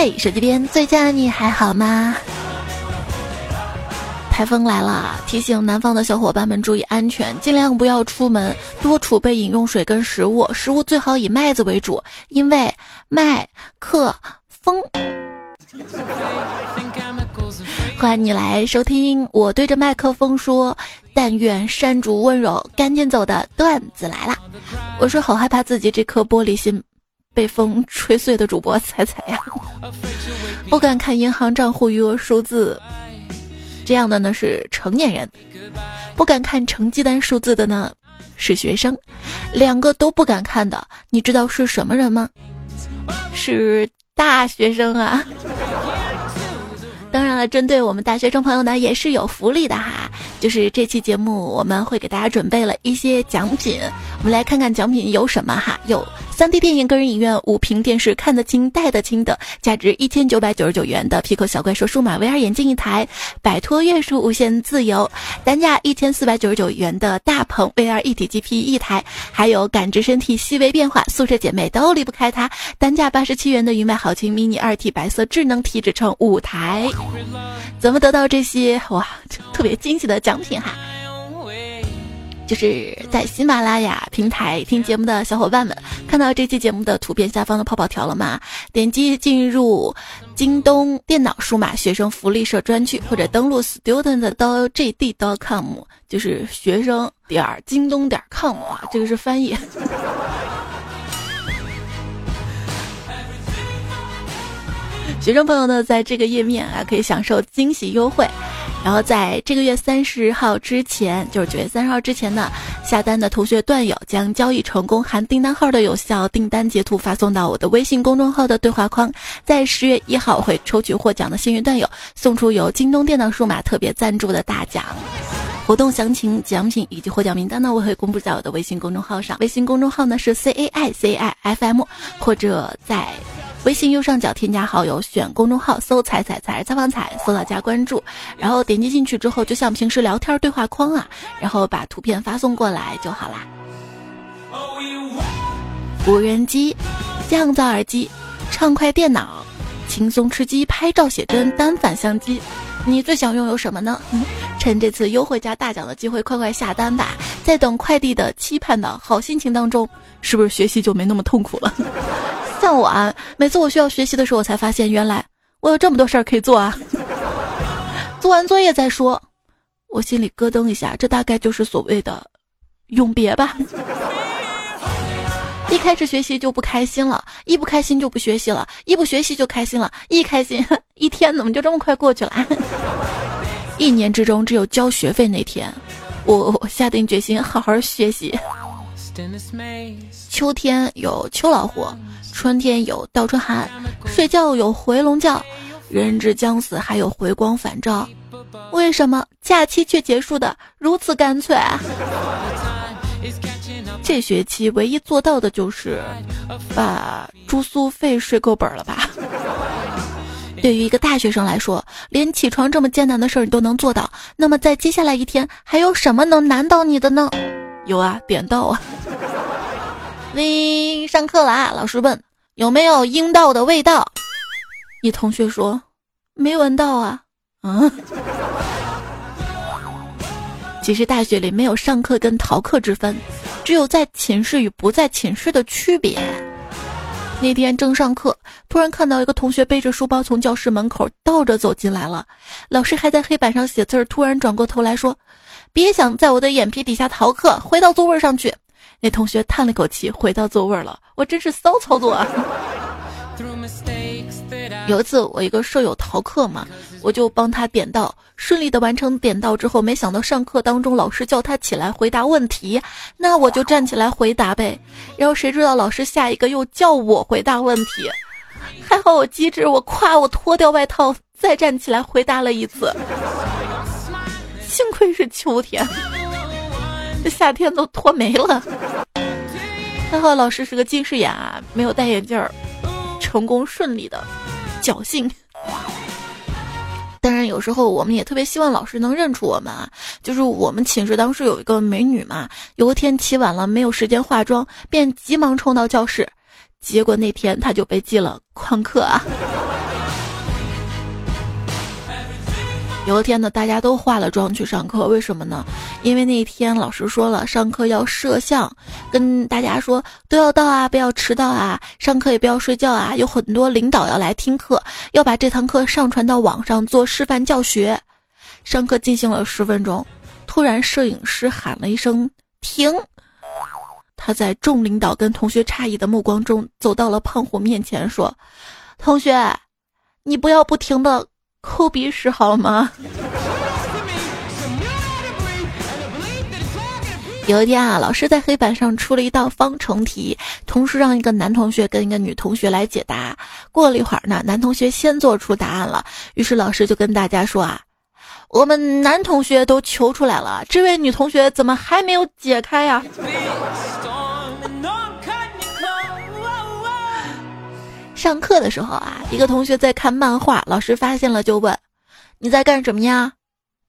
嗨，手机边最佳你还好吗？台风来了，提醒南方的小伙伴们注意安全，尽量不要出门，多储备饮用水跟食物，食物最好以麦子为主，因为麦克风。欢迎你来收听，我对着麦克风说：“但愿山竹温柔，赶紧走的段子来了。”我是好害怕自己这颗玻璃心被风吹碎的主播彩彩呀，不敢看银行账户余额数字。这样的呢是成年人，不敢看成绩单数字的呢是学生，两个都不敢看的，你知道是什么人吗？是大学生啊！当然了，针对我们大学生朋友呢也是有福利的哈，就是这期节目我们会给大家准备了一些奖品，我们来看看奖品有什么哈，有。三 D 电影个人影院五屏电视看得清带得清的，价值一千九百九十九元的皮克小怪兽数码 VR 眼镜一台，摆脱约束无限自由，单价一千四百九十九元的大鹏 VR 一体机 P 一台，还有感知身体细微变化，宿舍姐妹都离不开它，单价八十七元的云麦好清 mini 二 T 白色智能体脂秤五台，怎么得到这些哇特别惊喜的奖品哈？就是在喜马拉雅平台听节目的小伙伴们，看到这期节目的图片下方的泡泡条了吗？点击进入京东电脑数码学生福利社专区，或者登录 student 到 jd.com，就是学生点儿京东点儿 com 啊，这个是翻译。学生朋友呢，在这个页面啊，可以享受惊喜优惠。然后在这个月三十号之前，就是九月三十号之前呢，下单的同学段友将交易成功含订单号的有效订单截图发送到我的微信公众号的对话框，在十月一号会抽取获奖的幸运段友，送出由京东电脑数码特别赞助的大奖。活动详情、奖品以及获奖名单呢，我会公布在我的微信公众号上。微信公众号呢是 C A I C I F M，或者在。微信右上角添加好友，选公众号搜“彩彩彩采访彩”，搜到加关注，然后点击进去之后，就像平时聊天对话框啊，然后把图片发送过来就好啦。无人机、降噪耳机、畅快电脑、轻松吃鸡、拍照写真、单反相机，你最想拥有什么呢？趁这次优惠加大奖的机会，快快下单吧！在等快递的期盼的好心情当中，是不是学习就没那么痛苦了？像我啊，每次我需要学习的时候，我才发现原来我有这么多事儿可以做啊！做完作业再说，我心里咯噔一下，这大概就是所谓的永别吧。一开始学习就不开心了，一不开心就不学习了，一不学习就开心了，一开心 一天怎么就这么快过去了？一年之中只有交学费那天，我我下定决心好好学习。秋天有秋老虎。春天有倒春寒，睡觉有回笼觉，人之将死还有回光返照，为什么假期却结束的如此干脆？这学期唯一做到的就是把住宿费睡够本了吧？对于一个大学生来说，连起床这么艰难的事儿你都能做到，那么在接下来一天还有什么能难倒你的呢？有啊，点到啊！喂，上课了啊！老师问。有没有阴道的味道？你同学说没闻到啊。嗯，其实大学里没有上课跟逃课之分，只有在寝室与不在寝室的区别。那天正上课，突然看到一个同学背着书包从教室门口倒着走进来了。老师还在黑板上写字儿，突然转过头来说：“别想在我的眼皮底下逃课，回到座位上去。”那同学叹了口气，回到座位了。我真是骚操作啊！有一次，我一个舍友逃课嘛，我就帮他点到，顺利的完成点到之后，没想到上课当中老师叫他起来回答问题，那我就站起来回答呗。然后谁知道老师下一个又叫我回答问题，还好我机智，我夸我脱掉外套再站起来回答了一次。幸亏是秋天。这夏天都脱没了，还好老师是个近视眼啊，没有戴眼镜儿，成功顺利的侥幸。当然，有时候我们也特别希望老师能认出我们啊。就是我们寝室当时有一个美女嘛，有一天起晚了，没有时间化妆，便急忙冲到教室，结果那天她就被记了旷课啊。有一天呢，大家都化了妆去上课，为什么呢？因为那天老师说了，上课要摄像，跟大家说都要到啊，不要迟到啊，上课也不要睡觉啊。有很多领导要来听课，要把这堂课上传到网上做示范教学。上课进行了十分钟，突然摄影师喊了一声“停”，他在众领导跟同学诧异的目光中走到了胖虎面前，说：“同学，你不要不停的。”抠鼻屎好吗？有一天啊，老师在黑板上出了一道方程题，同时让一个男同学跟一个女同学来解答。过了一会儿呢，男同学先做出答案了，于是老师就跟大家说啊：“我们男同学都求出来了，这位女同学怎么还没有解开呀？”上课的时候啊，一个同学在看漫画，老师发现了就问：“你在干什么呀？”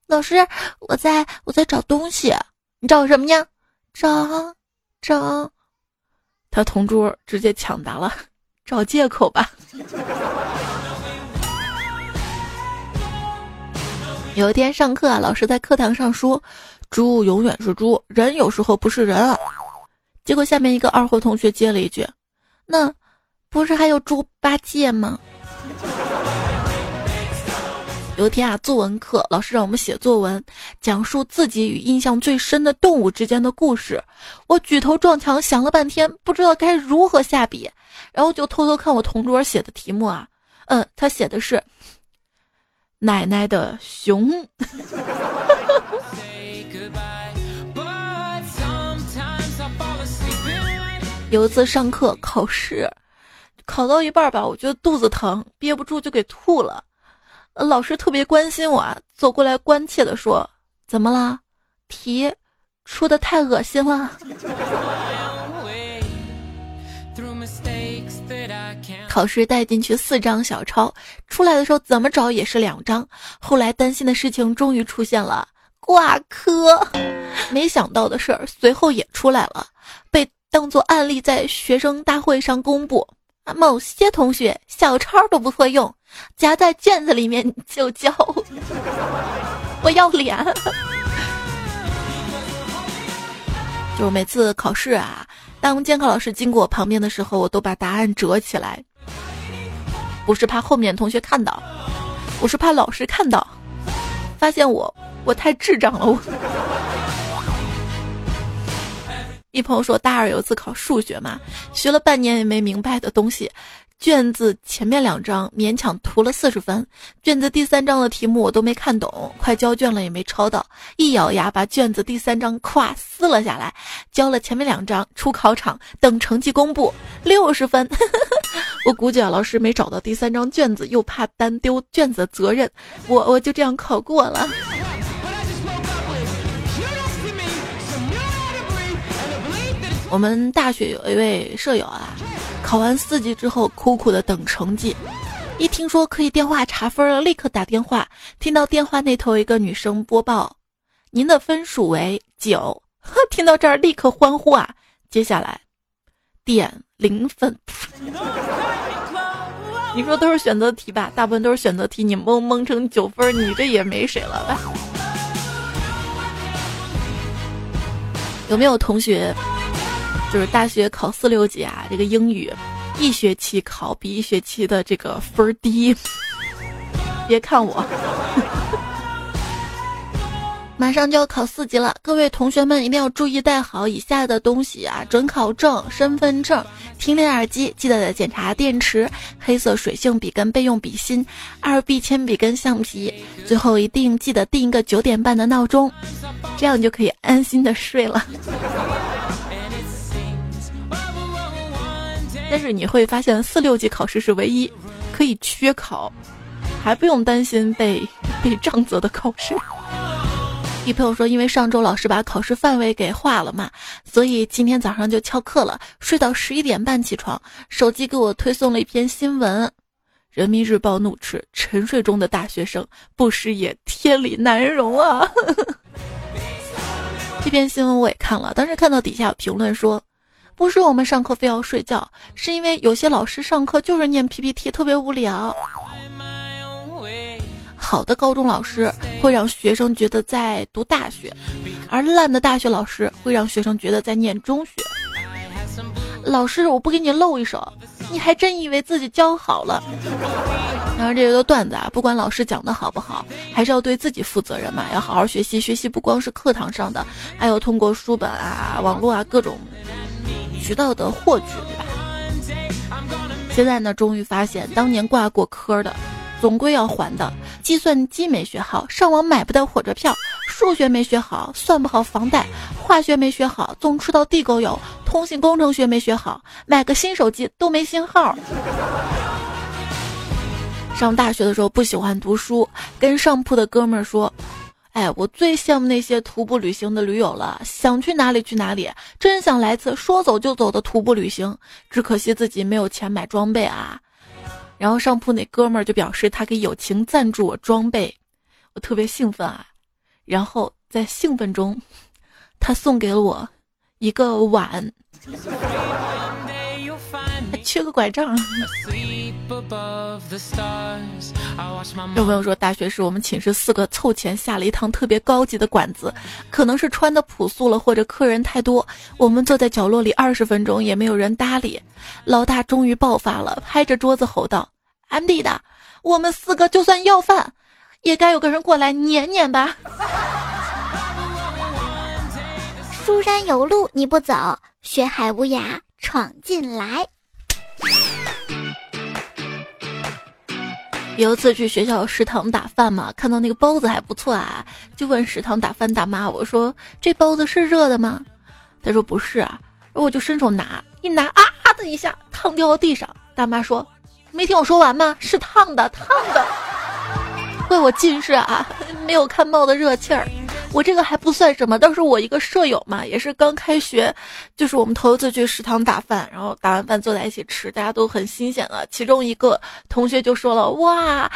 老师：“我在我在找东西。”你找什么呀？找找。他同桌直接抢答了：“找借口吧。” 有一天上课啊，老师在课堂上说：“猪永远是猪，人有时候不是人。”结果下面一个二货同学接了一句：“那。”不是还有猪八戒吗？有一天啊，作文课老师让我们写作文，讲述自己与印象最深的动物之间的故事。我举头撞墙，想了半天，不知道该如何下笔，然后就偷偷看我同桌写的题目啊，嗯，他写的是奶奶的熊。有一次上课考试。考到一半吧，我觉得肚子疼，憋不住就给吐了。老师特别关心我啊，走过来关切的说：“怎么了？题出的太恶心了。”考试带进去四张小抄，出来的时候怎么找也是两张。后来担心的事情终于出现了，挂科。没想到的事儿随后也出来了，被当做案例在学生大会上公布。某些同学小抄都不会用，夹在卷子里面就交，我要脸。就每次考试啊，当监考老师经过我旁边的时候，我都把答案折起来，不是怕后面同学看到，我是怕老师看到，发现我我太智障了我。一朋友说，大二有一次考数学嘛，学了半年也没明白的东西，卷子前面两张勉强涂了四十分，卷子第三章的题目我都没看懂，快交卷了也没抄到，一咬牙把卷子第三章咵撕了下来，交了前面两张，出考场等成绩公布，六十分。我估计啊，老师没找到第三张卷子，又怕担丢卷子的责任，我我就这样考过了。我们大学有一位舍友啊，考完四级之后苦苦的等成绩，一听说可以电话查分了，立刻打电话。听到电话那头一个女生播报：“您的分数为九。”听到这儿立刻欢呼啊！接下来点零分。你说都是选择题吧？大部分都是选择题，你蒙蒙成九分，你这也没谁了吧？有没有同学？就是大学考四六级啊，这个英语一学期考比一学期的这个分儿低。别看我，马上就要考四级了，各位同学们一定要注意带好以下的东西啊：准考证、身份证、听力耳机，记得检查电池、黑色水性笔跟备用笔芯、二 B 铅笔跟橡皮，最后一定记得定一个九点半的闹钟，这样就可以安心的睡了。但是你会发现，四六级考试是唯一可以缺考，还不用担心被被杖责的考试。一朋友说，因为上周老师把考试范围给划了嘛，所以今天早上就翘课了，睡到十一点半起床，手机给我推送了一篇新闻。人民日报怒斥：沉睡中的大学生不失业，天理难容啊！这篇新闻我也看了，当时看到底下有评论说。不是我们上课非要睡觉，是因为有些老师上课就是念 PPT，特别无聊。好的高中老师会让学生觉得在读大学，而烂的大学老师会让学生觉得在念中学。老师，我不给你露一手，你还真以为自己教好了？然后，这些段子啊，不管老师讲的好不好，还是要对自己负责任嘛，要好好学习。学习不光是课堂上的，还有通过书本啊、网络啊各种渠道的获取，对吧？现在呢，终于发现当年挂过科的。总归要还的。计算机没学好，上网买不到火车票；数学没学好，算不好房贷；化学没学好，总吃到地沟油；通信工程学没学好，买个新手机都没信号。上大学的时候不喜欢读书，跟上铺的哥们儿说：“哎，我最羡慕那些徒步旅行的驴友了，想去哪里去哪里，真想来次说走就走的徒步旅行。只可惜自己没有钱买装备啊。”然后上铺那哥们儿就表示他可以友情赞助我装备，我特别兴奋啊。然后在兴奋中，他送给了我一个碗，还 缺个拐杖。有朋友说，大学时我们寝室四个凑钱下了一趟特别高级的馆子，可能是穿的朴素了，或者客人太多，我们坐在角落里二十分钟也没有人搭理。老大终于爆发了，拍着桌子吼道安迪的，我们四个就算要饭，也该有个人过来撵撵吧。”书山有路你不走，学海无涯闯进来。有一次去学校食堂打饭嘛，看到那个包子还不错啊，就问食堂打饭大妈：“我说这包子是热的吗？”她说：“不是啊。”我就伸手拿，一拿啊的一下，烫掉到地上。大妈说：“没听我说完吗？是烫的，烫的。”怪我近视啊，没有看冒的热气儿。我这个还不算什么，倒是我一个舍友嘛，也是刚开学，就是我们头一次去食堂打饭，然后打完饭坐在一起吃，大家都很新鲜了。其中一个同学就说了：“哇，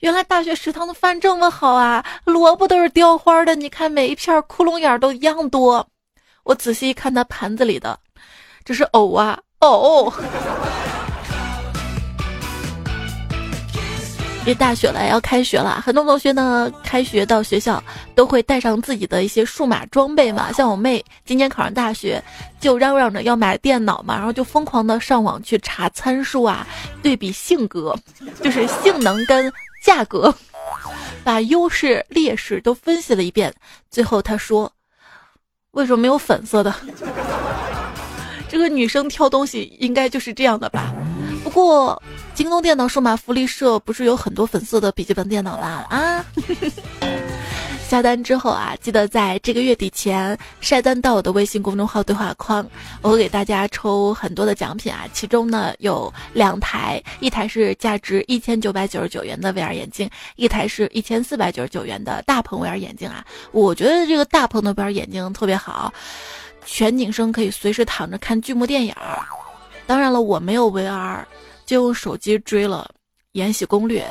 原来大学食堂的饭这么好啊，萝卜都是雕花的，你看每一片窟窿眼都一样多。”我仔细一看他盘子里的，这是藕啊，藕。别大雪了，要开学了。很多同学呢，开学到学校都会带上自己的一些数码装备嘛。像我妹今年考上大学，就嚷嚷着要买电脑嘛，然后就疯狂的上网去查参数啊，对比性格，就是性能跟价格，把优势劣势都分析了一遍。最后她说：“为什么没有粉色的？这个女生挑东西应该就是这样的吧？不过。”京东电脑数码福利社不是有很多粉色的笔记本电脑吗？啊，下单之后啊，记得在这个月底前晒单到我的微信公众号对话框，我会给大家抽很多的奖品啊。其中呢有两台，一台是价值一千九百九十九元的 VR 眼镜，一台是一千四百九十九元的大鹏 VR 眼镜啊。我觉得这个大棚的 VR 眼镜特别好，全景声可以随时躺着看剧目电影。当然了，我没有 VR。就用手机追了《延禧攻略》，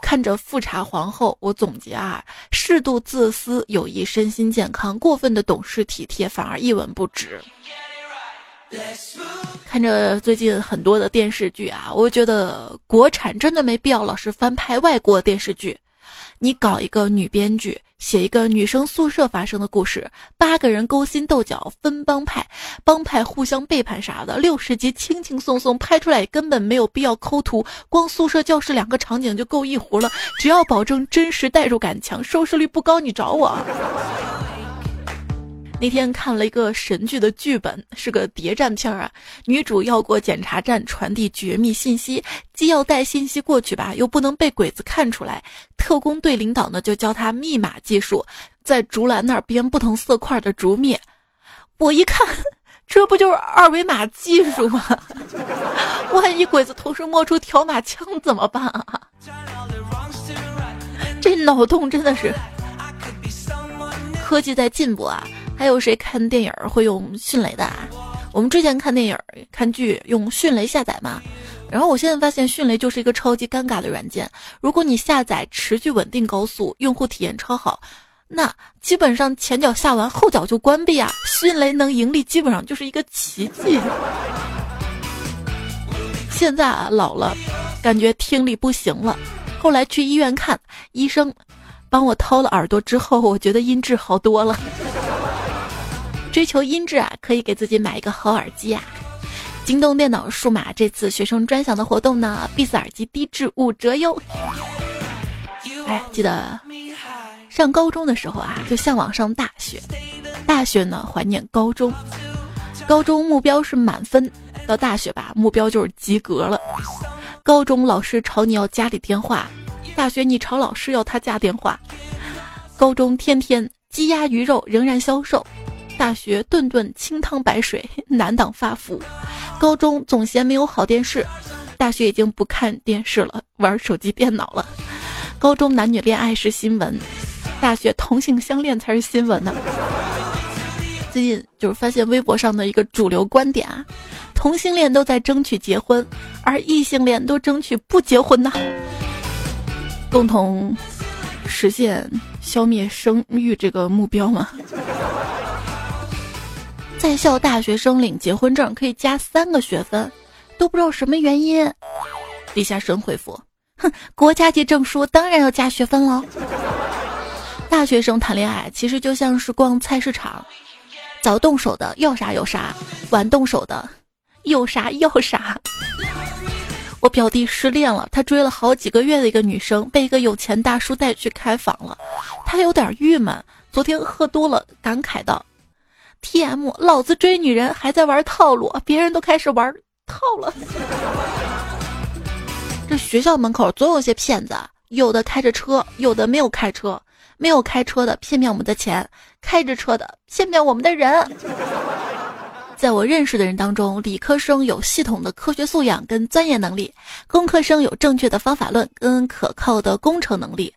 看着富察皇后，我总结啊：适度自私有益身心健康，过分的懂事体贴反而一文不值。看着最近很多的电视剧啊，我觉得国产真的没必要老是翻拍外国电视剧。你搞一个女编剧，写一个女生宿舍发生的故事，八个人勾心斗角分帮派，帮派互相背叛啥的，六十集轻轻松松拍出来，根本没有必要抠图，光宿舍教室两个场景就够一壶了。只要保证真实代入感强，收视率不高你找我。那天看了一个神剧的剧本，是个谍战片啊。女主要过检查站传递绝密信息，既要带信息过去吧，又不能被鬼子看出来。特工队领导呢就教她密码技术，在竹篮那儿编不同色块的竹篾。我一看，这不就是二维码技术吗？万一鬼子同时摸出条码枪怎么办啊？这脑洞真的是，科技在进步啊。还有谁看电影会用迅雷的？啊？我们之前看电影、看剧用迅雷下载嘛。然后我现在发现迅雷就是一个超级尴尬的软件。如果你下载持续稳定高速，用户体验超好，那基本上前脚下完后脚就关闭啊。迅雷能盈利基本上就是一个奇迹。现在啊老了，感觉听力不行了。后来去医院看医生，帮我掏了耳朵之后，我觉得音质好多了。追求音质啊，可以给自己买一个好耳机啊。京东电脑数码这次学生专享的活动呢，B 级耳机低至五折哟。哎，记得上高中的时候啊，就向往上大学；大学呢，怀念高中。高中目标是满分，到大学吧，目标就是及格了。高中老师吵你要家里电话，大学你吵老师要他家电话。高中天天鸡鸭鱼肉仍然销售，大学顿顿清汤白水 难挡发福。高中总嫌没有好电视，大学已经不看电视了，玩手机电脑了。高中男女恋爱是新闻，大学同性相恋才是新闻呢。最近就是发现微博上的一个主流观点啊，同性恋都在争取结婚，而异性恋都争取不结婚呢，共同实现消灭生育这个目标吗？在校大学生领结婚证可以加三个学分，都不知道什么原因。地下神回复：哼，国家级证书当然要加学分喽。大学生谈恋爱其实就像是逛菜市场，早动手的要啥有啥，晚动手的有啥要啥。我表弟失恋了，他追了好几个月的一个女生被一个有钱大叔带去开房了，他有点郁闷。昨天喝多了，感慨道。T.M. 老子追女人还在玩套路，别人都开始玩套了。这学校门口总有些骗子，有的开着车，有的没有开车。没有开车的骗骗我们的钱，开着车的骗骗我们的人。在我认识的人当中，理科生有系统的科学素养跟钻研能力，工科生有正确的方法论跟可靠的工程能力，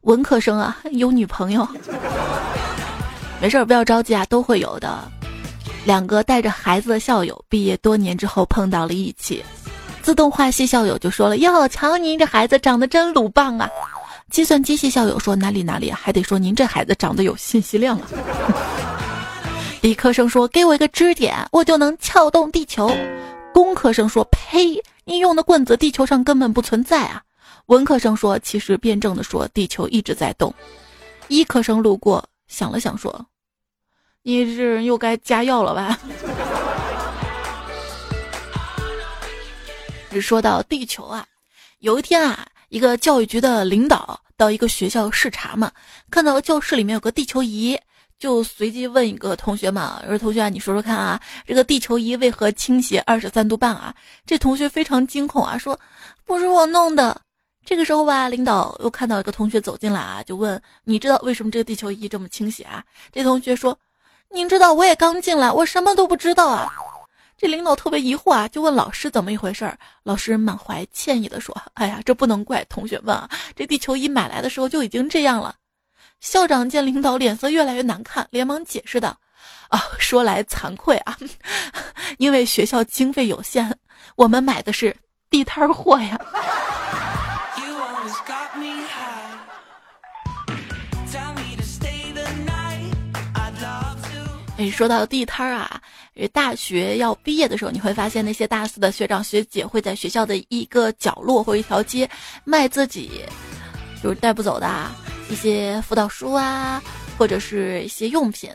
文科生啊有女朋友。没事儿，不要着急啊，都会有的。两个带着孩子的校友毕业多年之后碰到了一起，自动化系校友就说了：“哟，瞧您这孩子长得真鲁棒啊！”计算机系校友说：“哪里哪里，还得说您这孩子长得有信息量啊。”理科生说：“给我一个支点，我就能撬动地球。”工科生说：“呸，你用的棍子地球上根本不存在啊。”文科生说：“其实辩证的说，地球一直在动。”医科生路过。想了想说：“你这人又该加药了吧？” 只说到地球啊，有一天啊，一个教育局的领导到一个学校视察嘛，看到教室里面有个地球仪，就随机问一个同学嘛：“说同学啊，你说说看啊，这个地球仪为何倾斜二十三度半啊？”这同学非常惊恐啊，说：“不是我弄的。”这个时候吧，领导又看到一个同学走进来啊，就问：“你知道为什么这个地球仪这么倾斜啊？”这同学说：“您知道，我也刚进来，我什么都不知道啊。”这领导特别疑惑啊，就问老师怎么一回事儿。老师满怀歉意的说：“哎呀，这不能怪同学们啊，这地球仪买来的时候就已经这样了。”校长见领导脸色越来越难看，连忙解释道：“啊，说来惭愧啊，因为学校经费有限，我们买的是地摊货呀。”哎，说到地摊儿啊，大学要毕业的时候，你会发现那些大四的学长学姐会在学校的一个角落或一条街卖自己就是带不走的一些辅导书啊，或者是一些用品。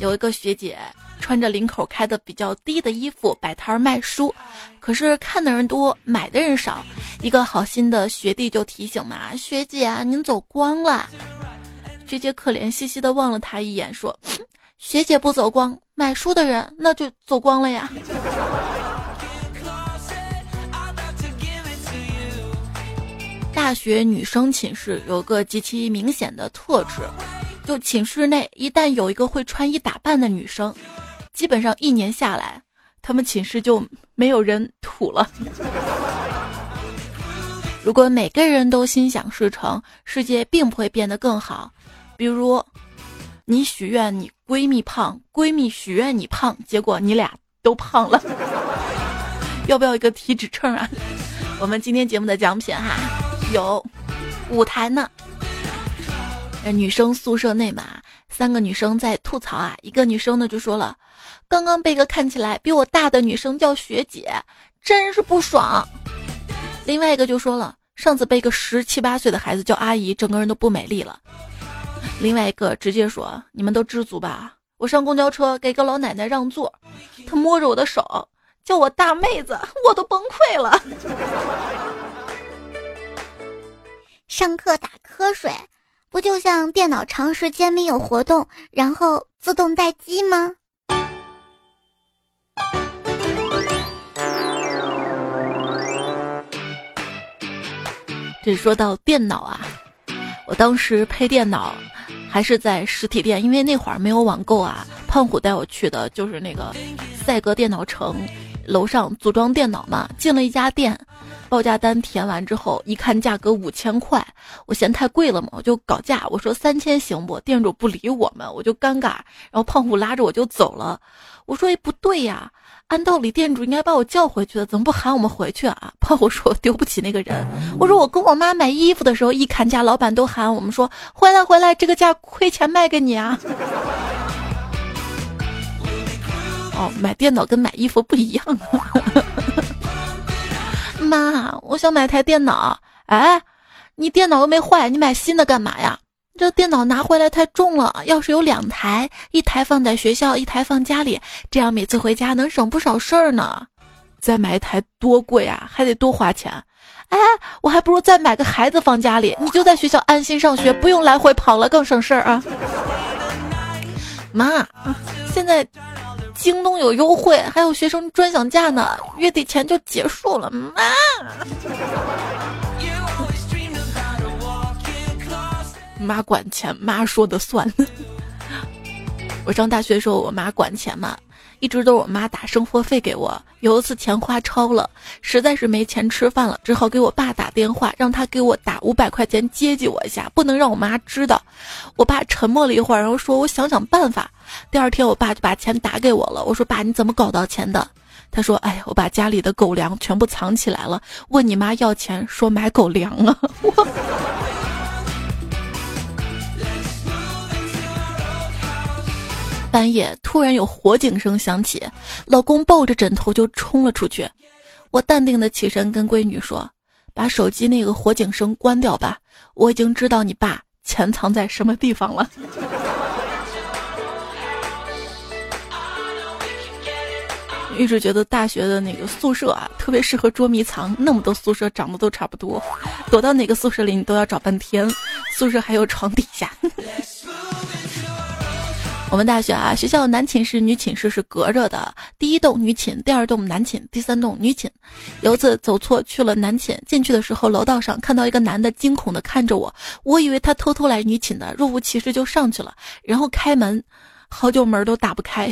有一个学姐穿着领口开的比较低的衣服摆摊儿卖书，可是看的人多，买的人少。一个好心的学弟就提醒嘛：“学姐，您走光了。”学姐可怜兮兮的望了他一眼，说：“ 学姐不走光，买书的人那就走光了呀。”大学女生寝室有个极其明显的特质，就寝室内一旦有一个会穿衣打扮的女生，基本上一年下来，他们寝室就没有人土了。如果每个人都心想事成，世界并不会变得更好。比如，你许愿你闺蜜胖，闺蜜许愿你胖，结果你俩都胖了。要不要一个体脂秤啊？我们今天节目的奖品哈，有舞台呢。女生宿舍内嘛，三个女生在吐槽啊。一个女生呢就说了，刚刚被一个看起来比我大的女生叫学姐，真是不爽。另外一个就说了，上次被一个十七八岁的孩子叫阿姨，整个人都不美丽了。另外一个直接说：“你们都知足吧。”我上公交车给个老奶奶让座，她摸着我的手叫我大妹子，我都崩溃了。上课打瞌睡，不就像电脑长时间没有活动，然后自动待机吗？这说到电脑啊，我当时配电脑。还是在实体店，因为那会儿没有网购啊。胖虎带我去的就是那个赛格电脑城，楼上组装电脑嘛。进了一家店，报价单填完之后，一看价格五千块，我嫌太贵了嘛，我就搞价，我说三千行不？店主不理我们，我就尴尬。然后胖虎拉着我就走了，我说：“哎，不对呀。”按道理，店主应该把我叫回去的，怎么不喊我们回去啊？怕我说：“我丢不起那个人。”我说：“我跟我妈买衣服的时候，一砍价，老板都喊我们说回来回来，这个价亏钱卖给你啊。”哦，买电脑跟买衣服不一样。妈，我想买台电脑。哎，你电脑又没坏，你买新的干嘛呀？这电脑拿回来太重了，要是有两台，一台放在学校，一台放家里，这样每次回家能省不少事儿呢。再买一台多贵啊，还得多花钱。哎，我还不如再买个孩子放家里，你就在学校安心上学，不用来回跑了，更省事儿啊。妈，现在京东有优惠，还有学生专享价呢，月底前就结束了。妈。妈管钱，妈说的算。我上大学的时候，我妈管钱嘛，一直都是我妈打生活费给我。有一次钱花超了，实在是没钱吃饭了，只好给我爸打电话，让他给我打五百块钱接济我一下，不能让我妈知道。我爸沉默了一会儿，然后说：“我想想办法。”第二天，我爸就把钱打给我了。我说：“爸，你怎么搞到钱的？”他说：“哎呀，我把家里的狗粮全部藏起来了，问你妈要钱，说买狗粮了。”我。”半夜突然有火警声响起，老公抱着枕头就冲了出去。我淡定的起身跟闺女说：“把手机那个火警声关掉吧，我已经知道你爸钱藏在什么地方了。”一直觉得大学的那个宿舍啊，特别适合捉迷藏。那么多宿舍长得都差不多，躲到哪个宿舍里你都要找半天。宿舍还有床底下。我们大学啊，学校男寝室、女寝室是隔着的。第一栋女寝，第二栋男寝，第三栋女寝。有一次走错去了男寝，进去的时候楼道上看到一个男的惊恐的看着我，我以为他偷偷来女寝的，若无其事就上去了，然后开门，好久门都打不开。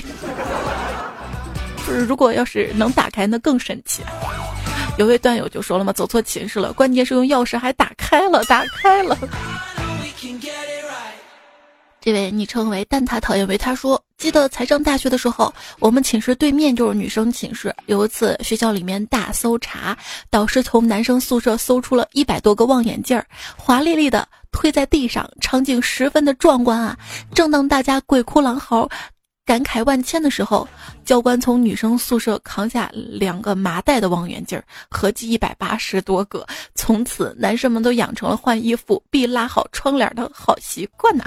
就是如果要是能打开，那更神奇。有位段友就说了嘛，走错寝室了，关键是用钥匙还打开了，打开了。这位昵称为蛋挞讨厌维他说：“记得才上大学的时候，我们寝室对面就是女生寝室。有一次学校里面大搜查，导师从男生宿舍搜出了一百多个望远镜儿，华丽丽的推在地上，场景十分的壮观啊！正当大家鬼哭狼嚎。”感慨万千的时候，教官从女生宿舍扛下两个麻袋的望远镜，合计一百八十多个。从此，男生们都养成了换衣服必拉好窗帘的好习惯呐。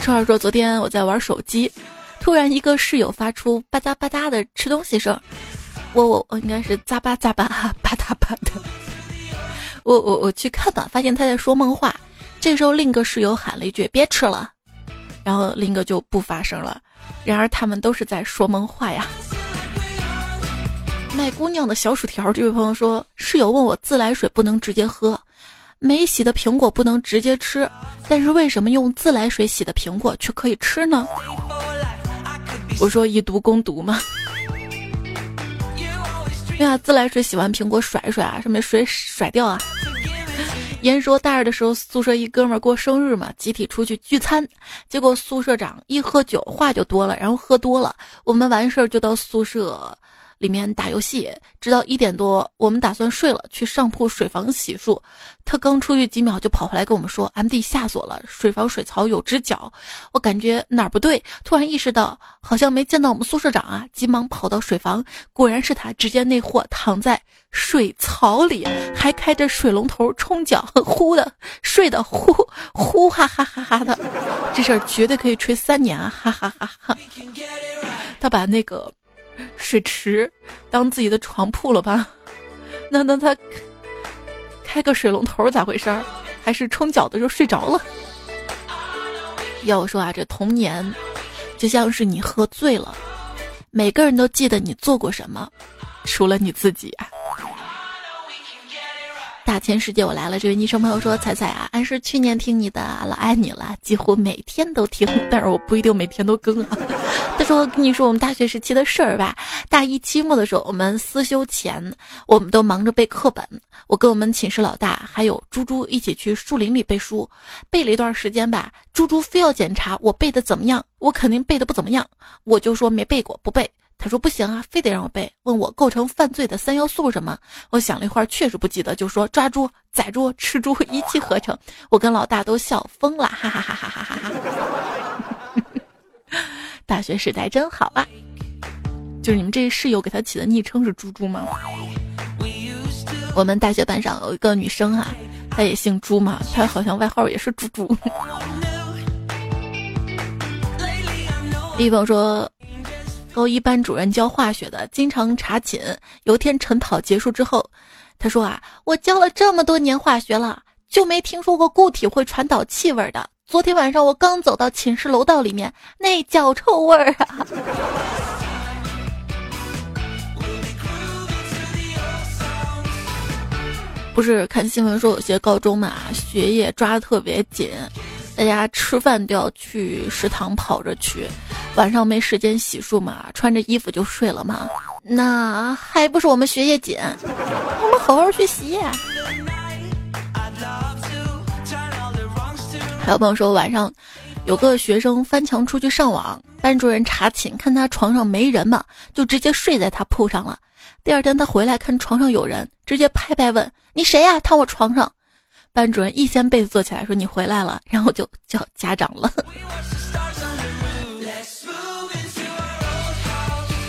春儿说：“昨天我在玩手机，突然一个室友发出吧嗒吧嗒的吃东西声，我我我应该是咂吧咂吧哈 吧嗒吧的。”我我我去看吧，发现他在说梦话。这时候另一个室友喊了一句：“别吃了。”然后另一个就不发声了。然而他们都是在说梦话呀。卖姑娘的小薯条，这位朋友说，室友问我自来水不能直接喝，没洗的苹果不能直接吃，但是为什么用自来水洗的苹果却可以吃呢？我说以毒攻毒嘛。对啊，自来水洗完苹果甩一甩啊，上面水甩掉啊。言说大二的时候，宿舍一哥们儿过生日嘛，集体出去聚餐，结果宿舍长一喝酒话就多了，然后喝多了，我们完事儿就到宿舍，里面打游戏，直到一点多，我们打算睡了，去上铺水房洗漱。他刚出去几秒就跑回来跟我们说：“M D 下锁了，水房水槽有只脚。”我感觉哪儿不对，突然意识到好像没见到我们宿舍长啊，急忙跑到水房，果然是他，只见那货躺在水槽里，还开着水龙头冲脚，呼的睡的呼呼哈哈哈哈的，这事儿绝对可以吹三年啊！哈哈哈哈。他把那个水池当自己的床铺了吧？那那他。开个水龙头咋回事儿？还是冲脚的时候睡着了？要我说啊，这童年就像是你喝醉了，每个人都记得你做过什么，除了你自己。大千世界我来了，这位昵称朋友说：“彩彩啊，俺是去年听你的，老爱你了，几乎每天都听，但是我不一定每天都更啊。”他说跟你说我们大学时期的事儿吧大一期末的时候我们思修前我们都忙着背课本我跟我们寝室老大还有猪猪一起去树林里背书背了一段时间吧猪猪非要检查我背的怎么样我肯定背的不怎么样我就说没背过不背。他说不行啊非得让我背问我构成犯罪的三要素是什么？我想了一会儿确实不记得就说抓猪宰猪吃猪一气呵成。我跟老大都笑疯了哈哈哈哈哈哈哈。大学时代真好啊！就是你们这室友给他起的昵称是猪猪吗？我们大学班上有一个女生啊，她也姓朱嘛，她好像外号也是猪猪。一朋友说。高一班主任教化学的，经常查寝。有一天晨跑结束之后，他说啊，我教了这么多年化学了，就没听说过固体会传导气味的。昨天晚上我刚走到寝室楼道里面，那脚臭味儿啊！不是看新闻说有些高中嘛，学业抓的特别紧。大家吃饭都要去食堂跑着去，晚上没时间洗漱嘛，穿着衣服就睡了嘛。那还不是我们学业紧，我们好好学习。还有朋友说晚上有个学生翻墙出去上网，班主任查寝看他床上没人嘛，就直接睡在他铺上了。第二天他回来看床上有人，直接拍拍问：“你谁呀？躺我床上？”班主任一掀被子坐起来说：“你回来了。”然后就叫家长了。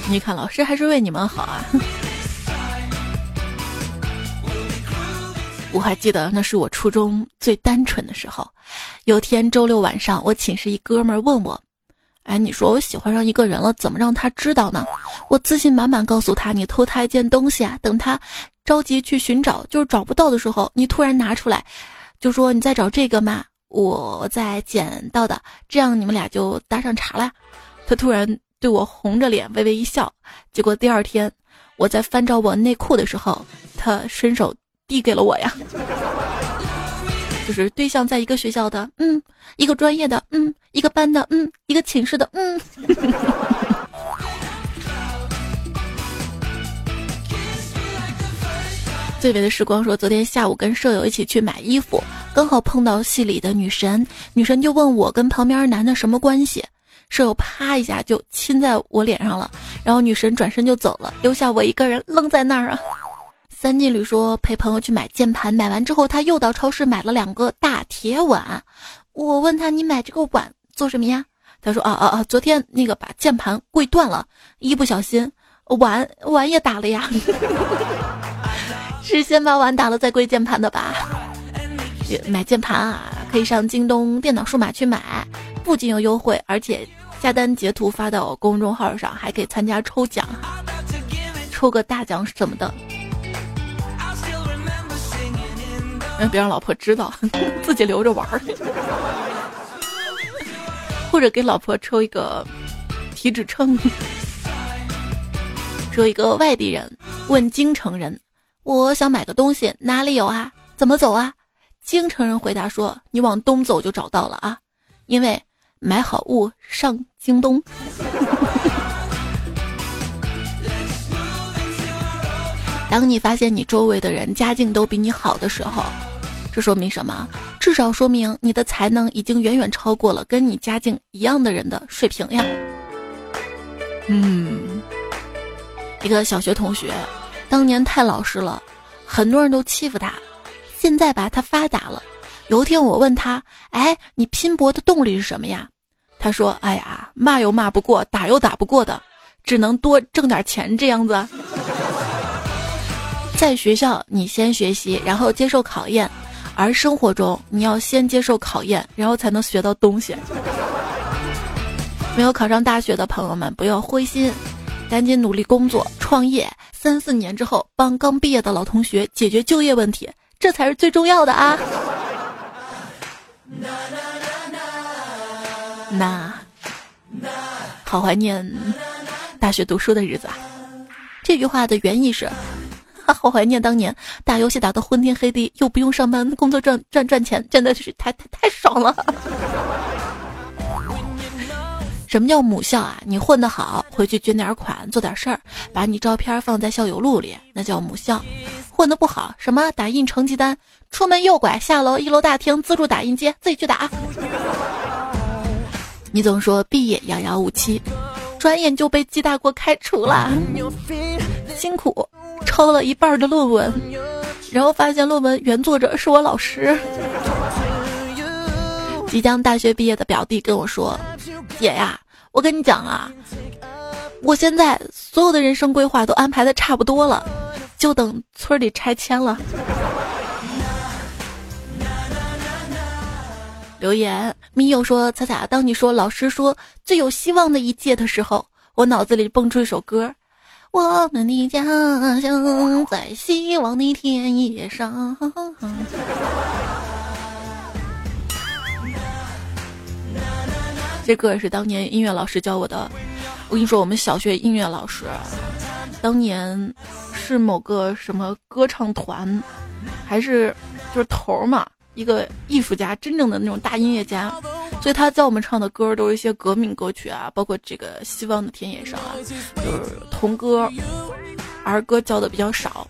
你看，老师还是为你们好啊。我还记得那是我初中最单纯的时候。有天周六晚上，我寝室一哥们儿问我：“哎，你说我喜欢上一个人了，怎么让他知道呢？”我自信满满告诉他：“你偷他一件东西啊，等他。”着急去寻找，就是找不到的时候，你突然拿出来，就说你在找这个吗？我在捡到的，这样你们俩就搭上茬了。他突然对我红着脸微微一笑，结果第二天我在翻找我内裤的时候，他伸手递给了我呀。就是对象在一个学校的，嗯，一个专业的，嗯，一个班的，嗯，一个寝室的，嗯。最美的时光说，昨天下午跟舍友一起去买衣服，刚好碰到戏里的女神，女神就问我跟旁边男的什么关系，舍友啪一下就亲在我脸上了，然后女神转身就走了，留下我一个人愣在那儿啊。三金旅说陪朋友去买键盘，买完之后他又到超市买了两个大铁碗，我问他你买这个碗做什么呀？他说啊啊啊，昨天那个把键盘跪断了，一不小心碗碗也打了呀。是先把碗打了再跪键盘的吧？买键盘啊，可以上京东电脑数码去买，不仅有优惠，而且下单截图发到公众号上，还可以参加抽奖，抽个大奖什么的。别让老婆知道，自己留着玩儿。或者给老婆抽一个体脂秤。说一个外地人问京城人。我想买个东西，哪里有啊？怎么走啊？京城人回答说：“你往东走就找到了啊，因为买好物上京东。”当你发现你周围的人家境都比你好的时候，这说明什么？至少说明你的才能已经远远超过了跟你家境一样的人的水平呀。嗯。一个小学同学，当年太老实了，很多人都欺负他。现在吧，他发达了。有一天我问他：“哎，你拼搏的动力是什么呀？”他说：“哎呀，骂又骂不过，打又打不过的，只能多挣点钱这样子。”在学校，你先学习，然后接受考验；而生活中，你要先接受考验，然后才能学到东西。没有考上大学的朋友们，不要灰心。赶紧努力工作创业，三四年之后帮刚毕业的老同学解决就业问题，这才是最重要的啊！那，好怀念大学读书的日子啊！这句话的原意是：好怀念当年打游戏打到昏天黑地，又不用上班工作赚赚赚钱，真的是太太太爽了。什么叫母校啊？你混得好，回去捐点款，做点事儿，把你照片放在校友录里，那叫母校。混得不好，什么打印成绩单，出门右拐下楼，一楼大厅自助打印机，自己去打。你总说毕业遥遥无期，转眼就被鸡大国开除了。辛苦抄了一半的论文，然后发现论文原作者是我老师。即将大学毕业的表弟跟我说：“姐呀，我跟你讲啊，我现在所有的人生规划都安排的差不多了，就等村里拆迁了。”留言咪友说：“彩彩，当你说老师说最有希望的一届的时候，我脑子里蹦出一首歌，我们的家乡在希望的田野上。”这歌也是当年音乐老师教我的。我跟你说，我们小学音乐老师，当年是某个什么歌唱团，还是就是头嘛，一个艺术家，真正的那种大音乐家。所以他教我们唱的歌都是一些革命歌曲啊，包括这个《希望的田野上》啊，就是童歌、儿歌教的比较少。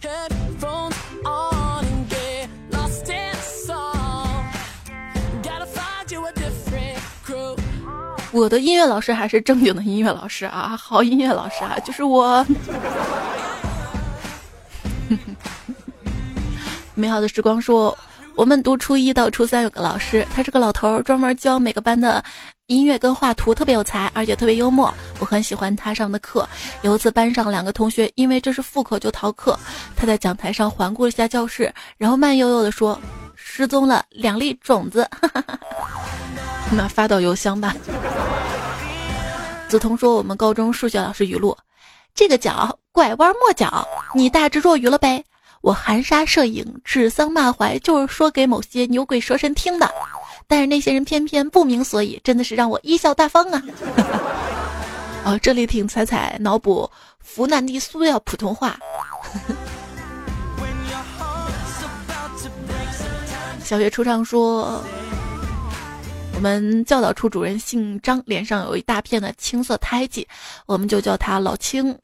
我的音乐老师还是正经的音乐老师啊，好音乐老师啊，就是我。美好的时光说，我们读初一到初三有个老师，他是个老头，专门教每个班的音乐跟画图，特别有才，而且特别幽默。我很喜欢他上的课。有一次班上两个同学因为这是副课就逃课，他在讲台上环顾一下教室，然后慢悠悠的说：“失踪了两粒种子。”那发到邮箱吧。梓潼说：“我们高中数学老师语录，这个角拐弯抹角，你大智若愚了呗。我含沙射影、指桑骂槐，就是说给某些牛鬼蛇神听的，但是那些人偏偏不明所以，真的是让我贻笑大方啊。”哦，这里听彩彩脑补湖南的塑料普通话。小学初上说。我们教导处主任姓张，脸上有一大片的青色胎记，我们就叫他老青。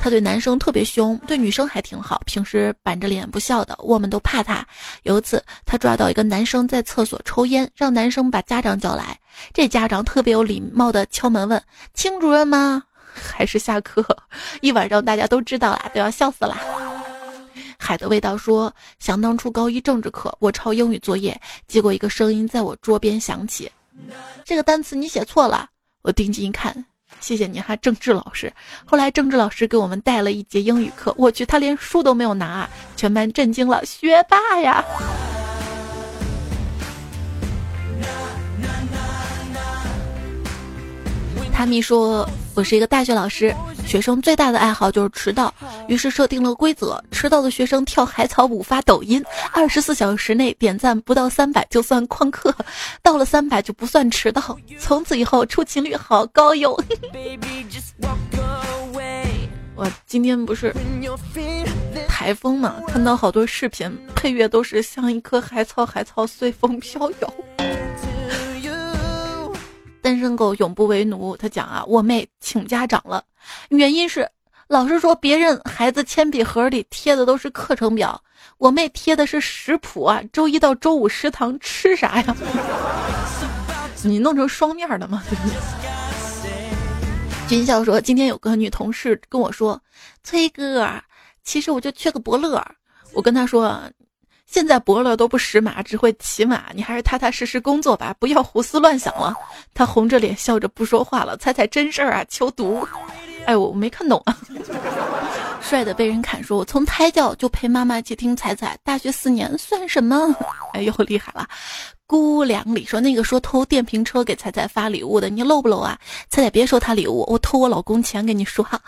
他对男生特别凶，对女生还挺好，平时板着脸不笑的，我们都怕他。有一次，他抓到一个男生在厕所抽烟，让男生把家长叫来。这家长特别有礼貌的敲门问：“青主任吗？还是下课？”一晚上大家都知道了，都要笑死了。海的味道说：“想当初高一政治课，我抄英语作业，结果一个声音在我桌边响起，这个单词你写错了。我定睛一看，谢谢你哈，政治老师。后来政治老师给我们带了一节英语课，我去，他连书都没有拿，全班震惊了，学霸呀！他咪说，我是一个大学老师。”学生最大的爱好就是迟到，于是设定了规则：迟到的学生跳海草舞发抖音，二十四小时内点赞不到三百就算旷课，到了三百就不算迟到。从此以后出勤率好高哟。我今天不是台风嘛，看到好多视频，配乐都是像一棵海草，海草随风飘摇。单身狗永不为奴。他讲啊，我妹请家长了，原因是老师说别人孩子铅笔盒里贴的都是课程表，我妹贴的是食谱啊，周一到周五食堂吃啥呀？你弄成双面的吗？军校说，今天有个女同事跟我说：“崔哥，其实我就缺个伯乐。”我跟他说：“现在伯乐都不识马，只会骑马，你还是踏踏实实工作吧，不要胡思乱想了。”他红着脸笑着不说话了。猜猜真事儿啊？求读。哎，我没看懂啊。帅的被人砍说：“我从胎教就陪妈妈去听彩彩，大学四年算什么？”哎呦，厉害了！姑凉里说：“那个说偷电瓶车给彩彩发礼物的，你漏不漏啊？彩彩别收他礼物，我偷我老公钱给你刷。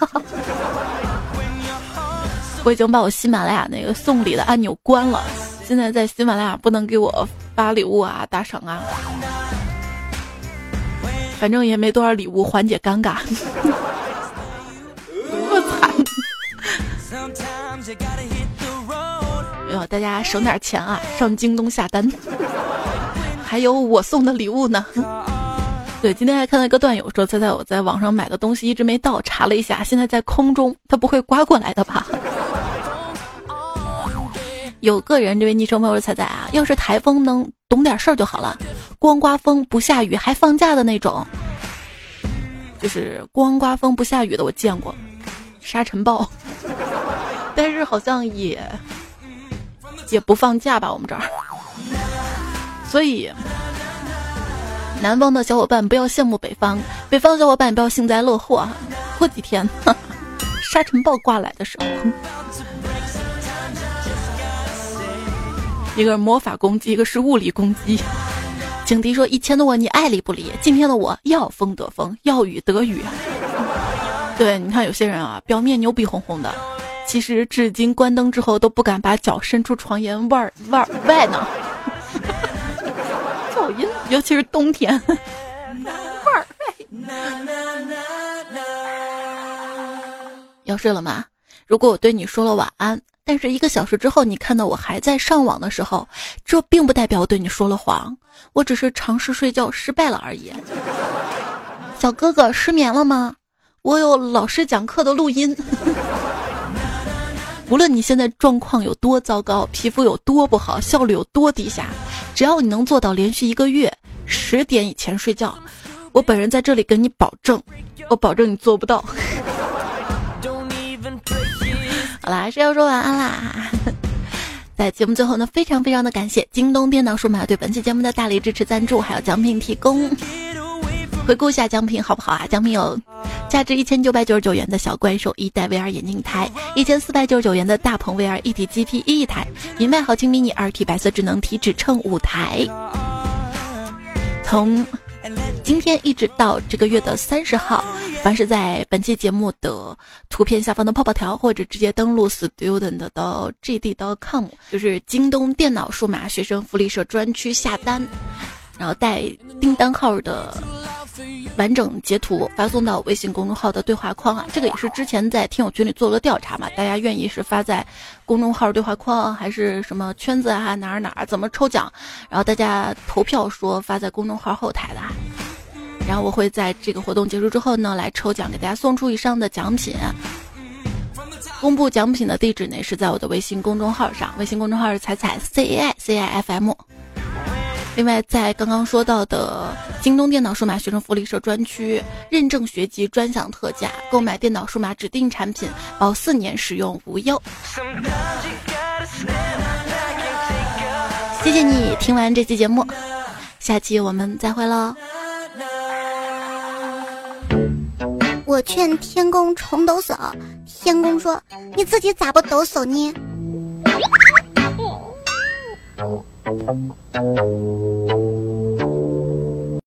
我已经把我喜马拉雅那个送礼的按钮关了，现在在喜马拉雅不能给我发礼物啊、打赏啊，反正也没多少礼物缓解尴尬。没有，大家省点钱啊，上京东下单。还有我送的礼物呢。对，今天还看到一个段友说，猜猜我在网上买的东西一直没到，查了一下，现在在空中，它不会刮过来的吧？有个人这位昵称朋友猜猜啊，要是台风能懂点事儿就好了，光刮风不下雨还放假的那种，就是光刮风不下雨的我见过，沙尘暴。但是好像也也不放假吧，我们这儿。所以，南方的小伙伴不要羡慕北方，北方的小伙伴不要幸灾乐祸啊。过几天，沙尘暴刮来的时候，一个是魔法攻击，一个是物理攻击。景迪说：“以前的我你爱理不理，今天的我要风得风，要雨得雨。”对，你看有些人啊，表面牛逼哄哄的。其实，至今关灯之后都不敢把脚伸出床沿外外外呢。噪音，尤其是冬天。外外。要睡了吗？如果我对你说了晚安，但是一个小时之后你看到我还在上网的时候，这并不代表我对你说了谎，我只是尝试睡觉失败了而已。小哥哥失眠了吗？我有老师讲课的录音。无论你现在状况有多糟糕，皮肤有多不好，效率有多低下，只要你能做到连续一个月十点以前睡觉，我本人在这里跟你保证，我保证你做不到。好啦，是要说晚安啦。在节目最后呢，非常非常的感谢京东电脑数码对本期节目的大力支持赞助，还有奖品提供。回顾一下奖品好不好啊？奖品有价值一千九百九十九元的小怪兽一代 VR 眼镜台，一千四百九十九元的大鹏 VR 一体 GP 一台，明麦好轻 mini 二 T 白色智能体脂秤五台。从今天一直到这个月的三十号，凡是在本期节目的图片下方的泡泡条，或者直接登录 student 到 gd.com，就是京东电脑数码学生福利社专区下单。然后带订单号的完整截图发送到微信公众号的对话框啊，这个也是之前在听友群里做了调查嘛，大家愿意是发在公众号对话框还是什么圈子啊哪儿哪儿怎么抽奖，然后大家投票说发在公众号后台的，然后我会在这个活动结束之后呢来抽奖给大家送出以上的奖品，公布奖品的地址呢是在我的微信公众号上，微信公众号是彩彩 C A I C I F M。另外，在刚刚说到的京东电脑数码学生福利社专区认证学籍专享特价，购买电脑数码指定产品保四年使用无忧。谢谢你听完这期节目，下期我们再会喽。我劝天公重抖擞，天公说：“你自己咋不抖擞呢？”